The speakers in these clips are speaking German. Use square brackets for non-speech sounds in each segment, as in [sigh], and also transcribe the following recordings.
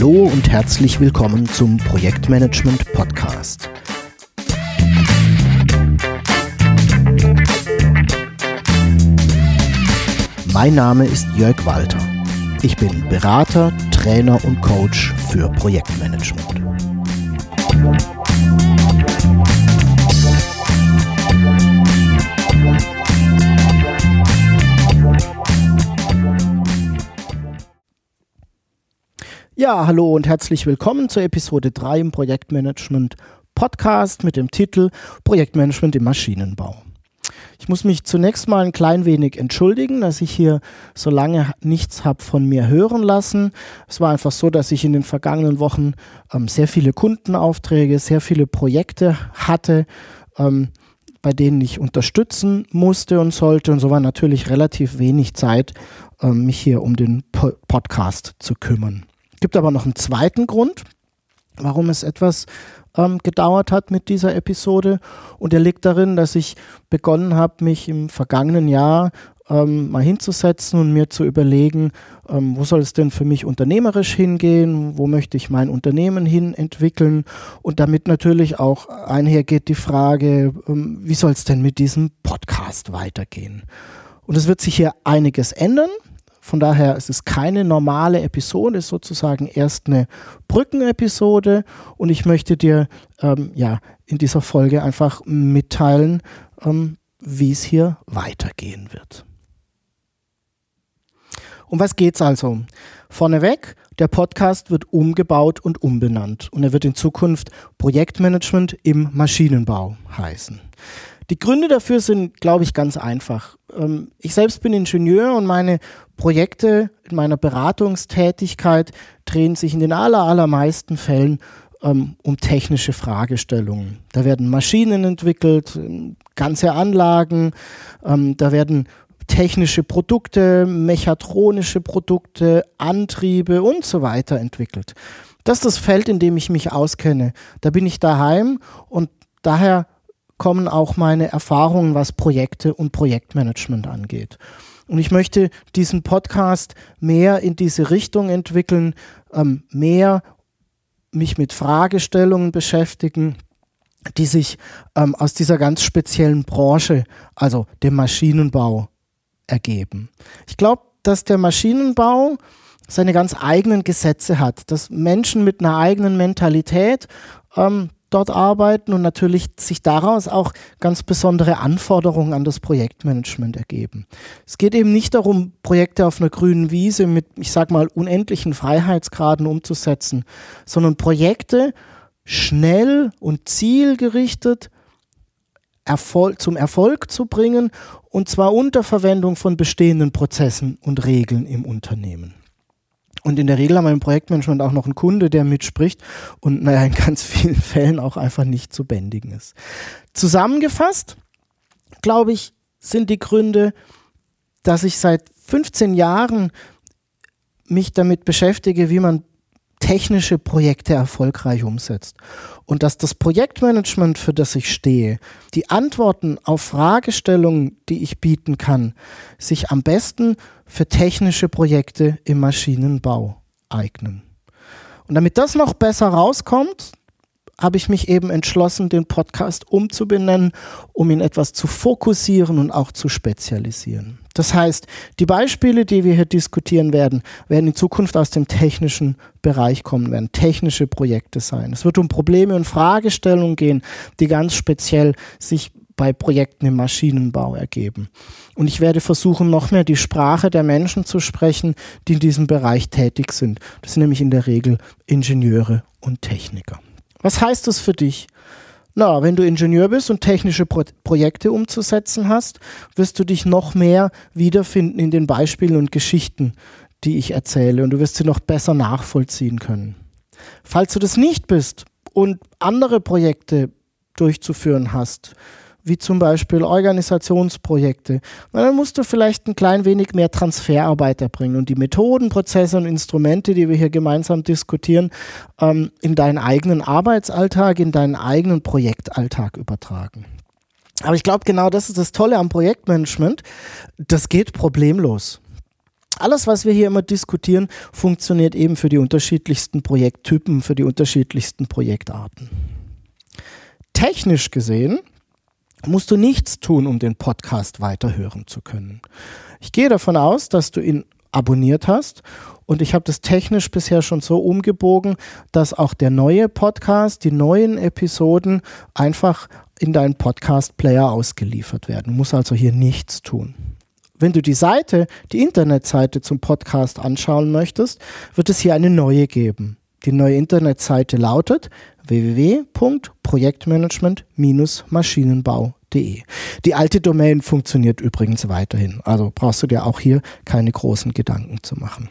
Hallo und herzlich willkommen zum Projektmanagement Podcast. Mein Name ist Jörg Walter. Ich bin Berater, Trainer und Coach für Projektmanagement. Ja, hallo und herzlich willkommen zur Episode 3 im Projektmanagement Podcast mit dem Titel Projektmanagement im Maschinenbau. Ich muss mich zunächst mal ein klein wenig entschuldigen, dass ich hier so lange nichts habe von mir hören lassen. Es war einfach so, dass ich in den vergangenen Wochen ähm, sehr viele Kundenaufträge, sehr viele Projekte hatte, ähm, bei denen ich unterstützen musste und sollte. Und so war natürlich relativ wenig Zeit, ähm, mich hier um den po Podcast zu kümmern gibt aber noch einen zweiten Grund, warum es etwas ähm, gedauert hat mit dieser Episode. Und der liegt darin, dass ich begonnen habe, mich im vergangenen Jahr ähm, mal hinzusetzen und mir zu überlegen, ähm, wo soll es denn für mich unternehmerisch hingehen, wo möchte ich mein Unternehmen hin entwickeln und damit natürlich auch einhergeht die Frage, ähm, wie soll es denn mit diesem Podcast weitergehen. Und es wird sich hier einiges ändern. Von daher ist es keine normale Episode, ist sozusagen erst eine Brückenepisode und ich möchte dir ähm, ja in dieser Folge einfach mitteilen, ähm, wie es hier weitergehen wird. Um was geht es also? Vorneweg, der Podcast wird umgebaut und umbenannt und er wird in Zukunft Projektmanagement im Maschinenbau heißen. Die Gründe dafür sind, glaube ich, ganz einfach. Ähm, ich selbst bin Ingenieur und meine Projekte in meiner Beratungstätigkeit drehen sich in den aller, allermeisten Fällen ähm, um technische Fragestellungen. Da werden Maschinen entwickelt, ganze Anlagen, ähm, da werden technische Produkte, mechatronische Produkte, Antriebe und so weiter entwickelt. Das ist das Feld, in dem ich mich auskenne. Da bin ich daheim und daher kommen auch meine Erfahrungen, was Projekte und Projektmanagement angeht. Und ich möchte diesen Podcast mehr in diese Richtung entwickeln, ähm, mehr mich mit Fragestellungen beschäftigen, die sich ähm, aus dieser ganz speziellen Branche, also dem Maschinenbau, ergeben. Ich glaube, dass der Maschinenbau seine ganz eigenen Gesetze hat, dass Menschen mit einer eigenen Mentalität ähm, dort arbeiten und natürlich sich daraus auch ganz besondere Anforderungen an das Projektmanagement ergeben. Es geht eben nicht darum, Projekte auf einer grünen Wiese mit, ich sag mal, unendlichen Freiheitsgraden umzusetzen, sondern Projekte schnell und zielgerichtet Erfol zum Erfolg zu bringen und zwar unter Verwendung von bestehenden Prozessen und Regeln im Unternehmen. Und in der Regel haben wir im Projektmanagement auch noch einen Kunde, der mitspricht und naja, in ganz [laughs] vielen Fällen auch einfach nicht zu bändigen ist. Zusammengefasst, glaube ich, sind die Gründe, dass ich seit 15 Jahren mich damit beschäftige, wie man technische Projekte erfolgreich umsetzt. Und dass das Projektmanagement, für das ich stehe, die Antworten auf Fragestellungen, die ich bieten kann, sich am besten für technische Projekte im Maschinenbau eignen. Und damit das noch besser rauskommt, habe ich mich eben entschlossen, den Podcast umzubenennen, um ihn etwas zu fokussieren und auch zu spezialisieren. Das heißt, die Beispiele, die wir hier diskutieren werden, werden in Zukunft aus dem technischen Bereich kommen, werden technische Projekte sein. Es wird um Probleme und Fragestellungen gehen, die ganz speziell sich bei Projekten im Maschinenbau ergeben. Und ich werde versuchen, noch mehr die Sprache der Menschen zu sprechen, die in diesem Bereich tätig sind. Das sind nämlich in der Regel Ingenieure und Techniker. Was heißt das für dich? Na, wenn du Ingenieur bist und technische Pro Projekte umzusetzen hast, wirst du dich noch mehr wiederfinden in den Beispielen und Geschichten, die ich erzähle und du wirst sie noch besser nachvollziehen können. Falls du das nicht bist und andere Projekte durchzuführen hast, wie zum Beispiel Organisationsprojekte. dann musst du vielleicht ein klein wenig mehr Transferarbeit erbringen und die Methoden, Prozesse und Instrumente, die wir hier gemeinsam diskutieren, ähm, in deinen eigenen Arbeitsalltag, in deinen eigenen Projektalltag übertragen. Aber ich glaube, genau das ist das Tolle am Projektmanagement. Das geht problemlos. Alles, was wir hier immer diskutieren, funktioniert eben für die unterschiedlichsten Projekttypen, für die unterschiedlichsten Projektarten. Technisch gesehen musst du nichts tun, um den Podcast weiterhören zu können. Ich gehe davon aus, dass du ihn abonniert hast und ich habe das technisch bisher schon so umgebogen, dass auch der neue Podcast, die neuen Episoden einfach in deinen Podcast-Player ausgeliefert werden. Du musst also hier nichts tun. Wenn du die Seite, die Internetseite zum Podcast anschauen möchtest, wird es hier eine neue geben. Die neue Internetseite lautet www.projektmanagement-maschinenbau.de. Die alte Domain funktioniert übrigens weiterhin, also brauchst du dir auch hier keine großen Gedanken zu machen.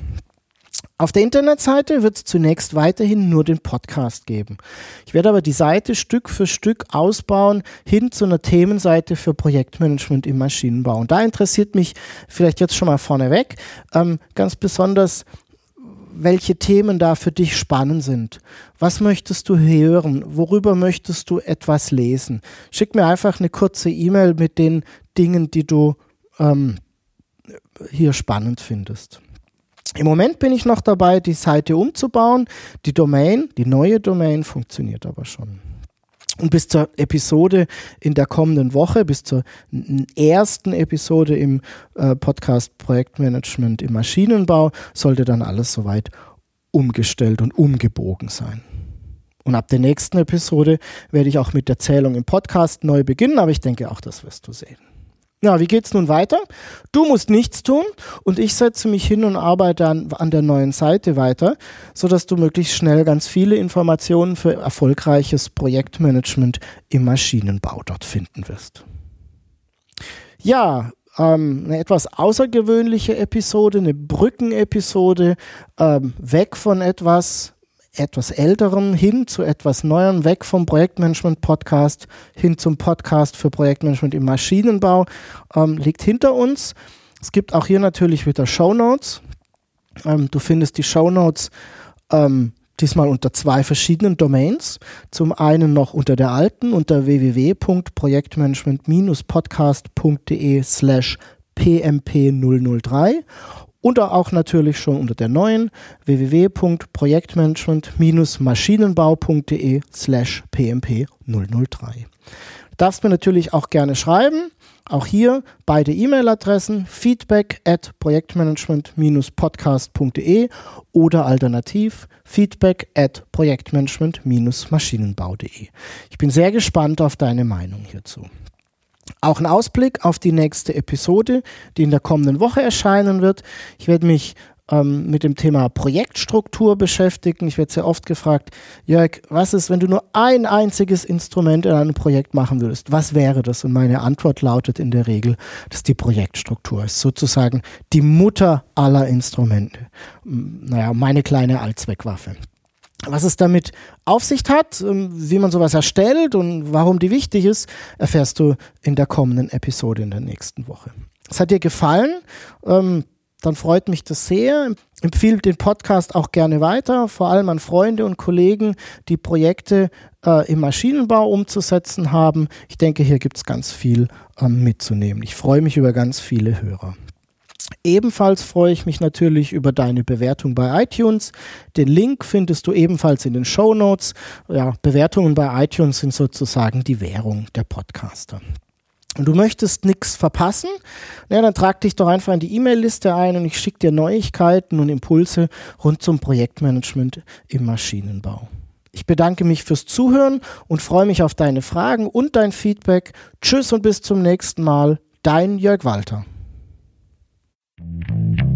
Auf der Internetseite wird es zunächst weiterhin nur den Podcast geben. Ich werde aber die Seite Stück für Stück ausbauen hin zu einer Themenseite für Projektmanagement im Maschinenbau. Und da interessiert mich vielleicht jetzt schon mal vorneweg ähm, ganz besonders, welche Themen da für dich spannend sind. Was möchtest du hören? Worüber möchtest du etwas lesen? Schick mir einfach eine kurze E-Mail mit den Dingen, die du ähm, hier spannend findest. Im Moment bin ich noch dabei, die Seite umzubauen. Die Domain, die neue Domain funktioniert aber schon. Und bis zur Episode in der kommenden Woche, bis zur ersten Episode im äh, Podcast Projektmanagement im Maschinenbau, sollte dann alles soweit umgestellt und umgebogen sein. Und ab der nächsten Episode werde ich auch mit der Zählung im Podcast neu beginnen, aber ich denke auch, das wirst du sehen. Ja, wie geht's nun weiter? Du musst nichts tun und ich setze mich hin und arbeite an, an der neuen Seite weiter, sodass du möglichst schnell ganz viele Informationen für erfolgreiches Projektmanagement im Maschinenbau dort finden wirst. Ja, ähm, eine etwas außergewöhnliche Episode, eine Brückenepisode, ähm, weg von etwas etwas älterem hin zu etwas neuem, weg vom Projektmanagement-Podcast hin zum Podcast für Projektmanagement im Maschinenbau, ähm, liegt hinter uns. Es gibt auch hier natürlich wieder Show Notes. Ähm, du findest die Show Notes ähm, diesmal unter zwei verschiedenen Domains. Zum einen noch unter der alten, unter www.projektmanagement-podcast.de slash pmp003 oder auch natürlich schon unter der neuen www.projektmanagement-maschinenbau.de slash pmp003. Du darfst mir natürlich auch gerne schreiben. Auch hier beide E-Mail-Adressen feedback at projektmanagement-podcast.de oder alternativ feedback at projektmanagement-maschinenbau.de. Ich bin sehr gespannt auf deine Meinung hierzu. Auch ein Ausblick auf die nächste Episode, die in der kommenden Woche erscheinen wird. Ich werde mich ähm, mit dem Thema Projektstruktur beschäftigen. Ich werde sehr oft gefragt, Jörg, was ist, wenn du nur ein einziges Instrument in einem Projekt machen würdest? Was wäre das? Und meine Antwort lautet in der Regel, dass die Projektstruktur ist sozusagen die Mutter aller Instrumente. Naja, meine kleine Allzweckwaffe. Was es damit auf sich hat, ähm, wie man sowas erstellt und warum die wichtig ist, erfährst du in der kommenden Episode in der nächsten Woche. Es hat dir gefallen, ähm, dann freut mich das sehr. Empfehle den Podcast auch gerne weiter, vor allem an Freunde und Kollegen, die Projekte äh, im Maschinenbau umzusetzen haben. Ich denke, hier gibt es ganz viel ähm, mitzunehmen. Ich freue mich über ganz viele Hörer. Ebenfalls freue ich mich natürlich über deine Bewertung bei iTunes. Den Link findest du ebenfalls in den Show Notes. Ja, Bewertungen bei iTunes sind sozusagen die Währung der Podcaster. Und du möchtest nichts verpassen? Ja, dann trag dich doch einfach in die E-Mail-Liste ein und ich schicke dir Neuigkeiten und Impulse rund zum Projektmanagement im Maschinenbau. Ich bedanke mich fürs Zuhören und freue mich auf deine Fragen und dein Feedback. Tschüss und bis zum nächsten Mal. Dein Jörg Walter. Thank you.